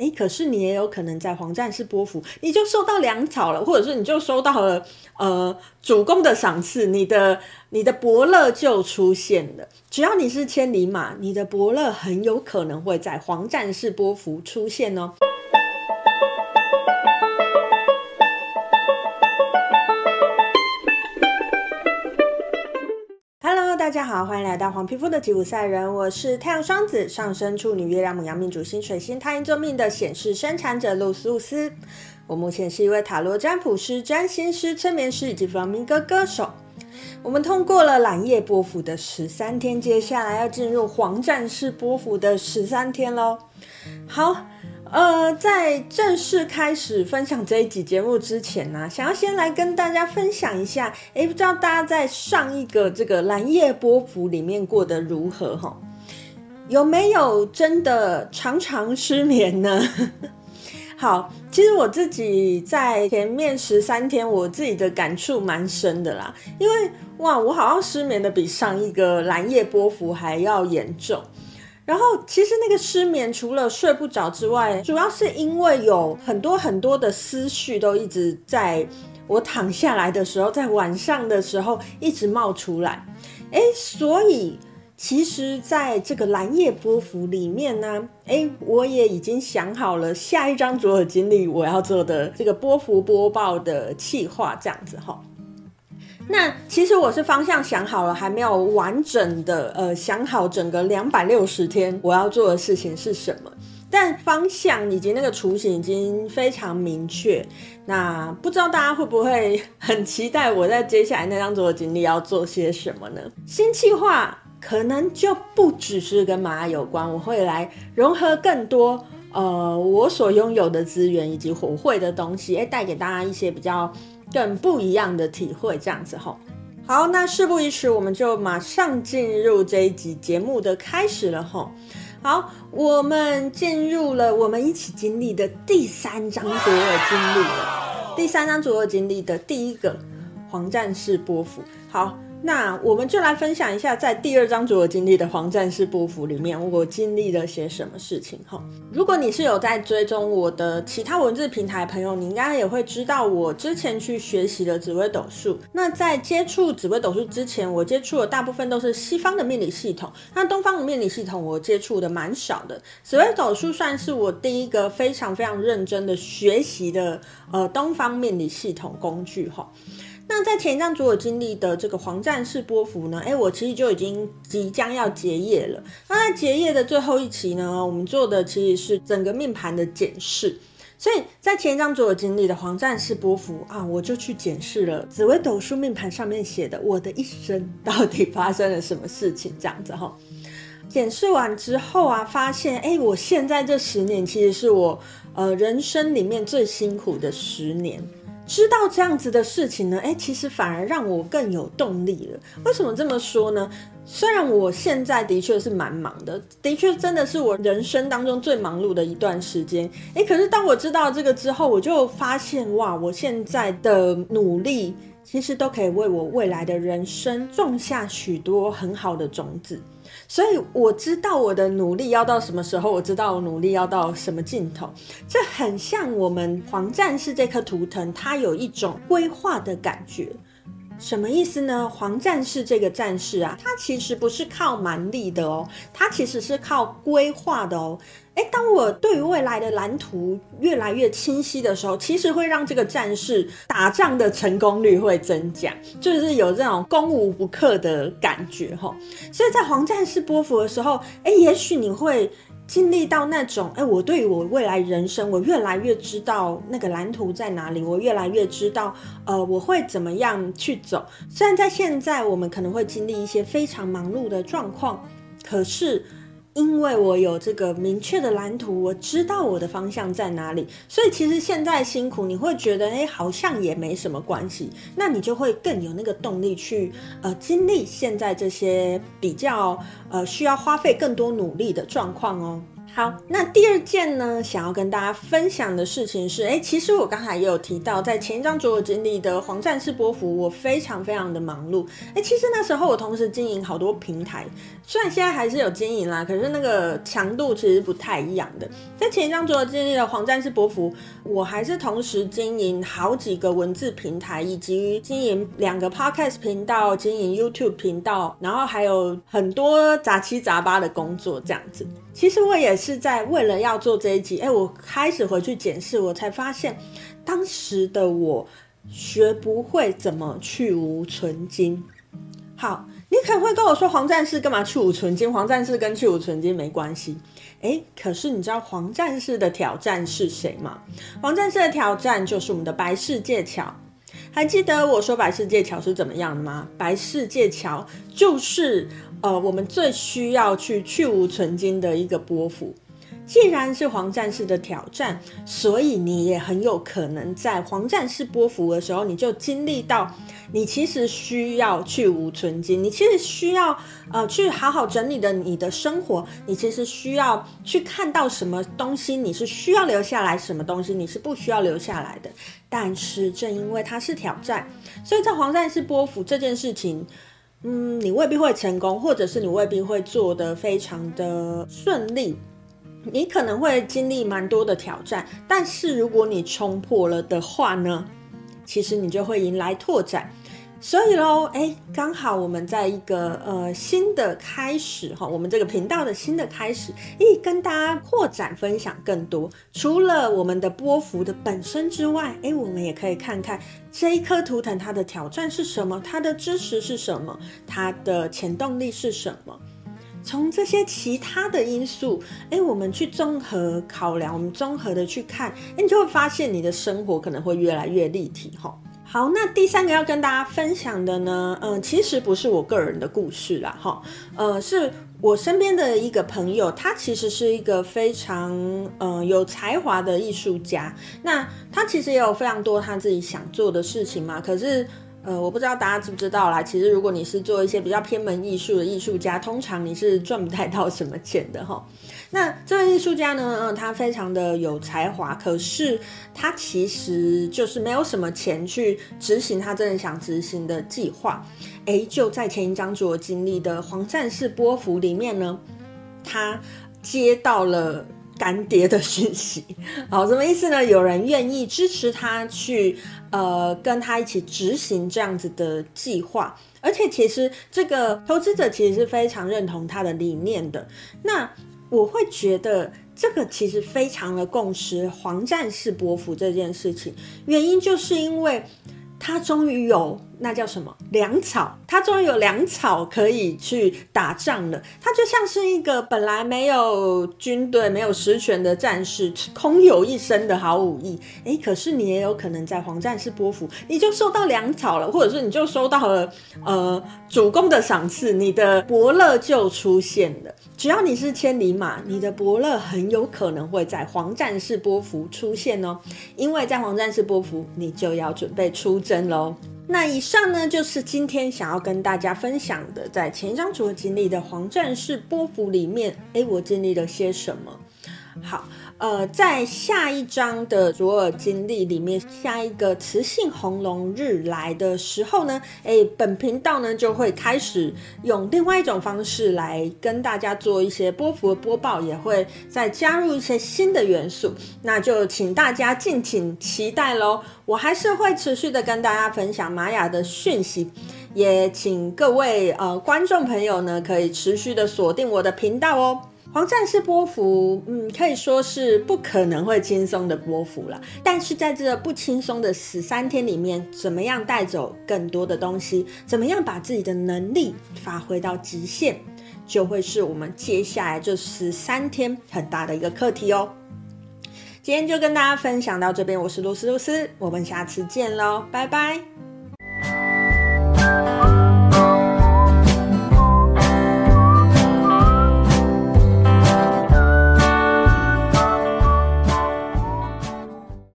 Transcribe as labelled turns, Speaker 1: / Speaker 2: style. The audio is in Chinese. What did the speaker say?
Speaker 1: 诶，可是你也有可能在黄战士波幅，你就收到粮草了，或者是你就收到了呃主公的赏赐，你的你的伯乐就出现了。只要你是千里马，你的伯乐很有可能会在黄战士波幅出现哦。大家好，欢迎来到黄皮肤的吉普赛人。我是太阳双子上升处女月亮母羊命主星水星太阴坐命的显示生产者露丝露丝。我目前是一位塔罗占卜师、占星师、催眠师以及弗朗明哥歌手。我们通过了蓝夜波符的十三天，接下来要进入黄战士波符的十三天喽。好。呃，在正式开始分享这一集节目之前呢，想要先来跟大家分享一下，诶，不知道大家在上一个这个蓝夜波幅里面过得如何哈？有没有真的常常失眠呢？好，其实我自己在前面十三天，我自己的感触蛮深的啦，因为哇，我好像失眠的比上一个蓝夜波幅还要严重。然后，其实那个失眠除了睡不着之外，主要是因为有很多很多的思绪都一直在我躺下来的时候，在晚上的时候一直冒出来。诶，所以其实在这个蓝夜波幅里面呢，诶，我也已经想好了下一张左耳经历我要做的这个波幅播报的企划，这样子哈。那其实我是方向想好了，还没有完整的呃想好整个两百六十天我要做的事情是什么，但方向以及那个雏形已经非常明确。那不知道大家会不会很期待我在接下来那张左耳金历要做些什么呢？新计划可能就不只是跟玛雅有关，我会来融合更多呃我所拥有的资源以及火会的东西，哎，带给大家一些比较。更不一样的体会，这样子吼。好，那事不宜迟，我们就马上进入这一集节目的开始了吼。好，我们进入了我们一起经历的第三章左右经历的第三章左右经历的第一个黄战士波幅。好。那我们就来分享一下，在第二张左耳金历的黄战士波服里面，我经历了些什么事情哈。如果你是有在追踪我的其他文字平台朋友，你应该也会知道，我之前去学习了紫微斗数。那在接触紫微斗数之前，我接触的大部分都是西方的命理系统，那东方的命理系统我接触的蛮少的。紫微斗数算是我第一个非常非常认真的学习的呃东方命理系统工具哈。那在前一张左耳金历的这个黄战士波幅呢，哎，我其实就已经即将要结业了。那在结业的最后一期呢，我们做的其实是整个命盘的检视。所以在前一张左耳金历的黄战士波幅啊，我就去检视了紫微斗数命盘上面写的我的一生到底发生了什么事情，这样子哈。检视完之后啊，发现哎，我现在这十年其实是我呃人生里面最辛苦的十年。知道这样子的事情呢，诶，其实反而让我更有动力了。为什么这么说呢？虽然我现在的确是蛮忙的，的确真的是我人生当中最忙碌的一段时间。诶，可是当我知道这个之后，我就发现哇，我现在的努力其实都可以为我未来的人生种下许多很好的种子。所以我知道我的努力要到什么时候，我知道我努力要到什么尽头，这很像我们黄战士这颗图腾，它有一种规划的感觉。什么意思呢？黄战士这个战士啊，他其实不是靠蛮力的哦，他其实是靠规划的哦。诶，当我对于未来的蓝图越来越清晰的时候，其实会让这个战士打仗的成功率会增加，就是有这种攻无不克的感觉哈。所以在黄战士波符的时候，诶，也许你会。经历到那种，哎，我对于我未来人生，我越来越知道那个蓝图在哪里，我越来越知道，呃，我会怎么样去走。虽然在现在我们可能会经历一些非常忙碌的状况，可是。因为我有这个明确的蓝图，我知道我的方向在哪里，所以其实现在辛苦，你会觉得，哎，好像也没什么关系，那你就会更有那个动力去，呃，经历现在这些比较，呃，需要花费更多努力的状况哦。好，那第二件呢，想要跟大家分享的事情是，哎，其实我刚才也有提到，在前一章所有经历的黄战士波符，我非常非常的忙碌。哎，其实那时候我同时经营好多平台，虽然现在还是有经营啦，可是那个强度其实不太一样的。在前一章所有经历的黄战士波符，我还是同时经营好几个文字平台，以及经营两个 podcast 频道，经营 YouTube 频道，然后还有很多杂七杂八的工作这样子。其实我也是在为了要做这一集，哎，我开始回去检视，我才发现，当时的我学不会怎么去无存金。好，你可能会跟我说，黄战士干嘛去无存金？黄战士跟去无存金没关系。哎，可是你知道黄战士的挑战是谁吗？黄战士的挑战就是我们的白世界桥。还记得我说白世界桥是怎么样的吗？白世界桥就是。呃，我们最需要去去无存菁的一个波幅，既然是黄战士的挑战，所以你也很有可能在黄战士波幅的时候，你就经历到，你其实需要去无存菁，你其实需要呃去好好整理的你的生活，你其实需要去看到什么东西你是需要留下来，什么东西你是不需要留下来的。但是正因为它是挑战，所以在黄战士波幅这件事情。嗯，你未必会成功，或者是你未必会做得非常的顺利，你可能会经历蛮多的挑战，但是如果你冲破了的话呢，其实你就会迎来拓展。所以喽，哎，刚好我们在一个呃新的开始哈，我们这个频道的新的开始，咦，跟大家扩展分享更多。除了我们的波幅的本身之外，哎，我们也可以看看这一颗图腾它的挑战是什么，它的支持是什么，它的潜动力是什么。从这些其他的因素，哎，我们去综合考量，我们综合的去看，哎，你就会发现你的生活可能会越来越立体哈。好，那第三个要跟大家分享的呢，嗯、其实不是我个人的故事啦，哈，呃，是我身边的一个朋友，他其实是一个非常嗯有才华的艺术家，那他其实也有非常多他自己想做的事情嘛，可是。呃，我不知道大家知不知道啦。其实，如果你是做一些比较偏门艺术的艺术家，通常你是赚不太到什么钱的哈。那这位艺术家呢，嗯，他非常的有才华，可是他其实就是没有什么钱去执行他真的想执行的计划。诶，就在前一章所经历的黄战士波幅里面呢，他接到了。干爹的讯息，好，什么意思呢？有人愿意支持他去，呃，跟他一起执行这样子的计划，而且其实这个投资者其实是非常认同他的理念的。那我会觉得这个其实非常的共识，黄战士伯符这件事情，原因就是因为他终于有。那叫什么粮草？他终于有粮草可以去打仗了。他就像是一个本来没有军队、没有实权的战士，空有一身的好武艺。诶，可是你也有可能在黄战士波符，你就收到粮草了，或者是你就收到了呃主公的赏赐，你的伯乐就出现了。只要你是千里马，你的伯乐很有可能会在黄战士波符出现哦，因为在黄战士波符，你就要准备出征喽。那以上呢，就是今天想要跟大家分享的，在前一章所经历的黄战士波幅里面，哎，我经历了些什么？好。呃，在下一章的左耳经历里面，下一个磁性红龙日来的时候呢，诶，本频道呢就会开始用另外一种方式来跟大家做一些波幅的播报，也会再加入一些新的元素，那就请大家敬请期待喽。我还是会持续的跟大家分享玛雅的讯息，也请各位呃观众朋友呢可以持续的锁定我的频道哦。黄战士波幅，嗯，可以说是不可能会轻松的波幅了。但是在这不轻松的十三天里面，怎么样带走更多的东西？怎么样把自己的能力发挥到极限，就会是我们接下来这十三天很大的一个课题哦。今天就跟大家分享到这边，我是露丝露丝，我们下次见喽，拜拜。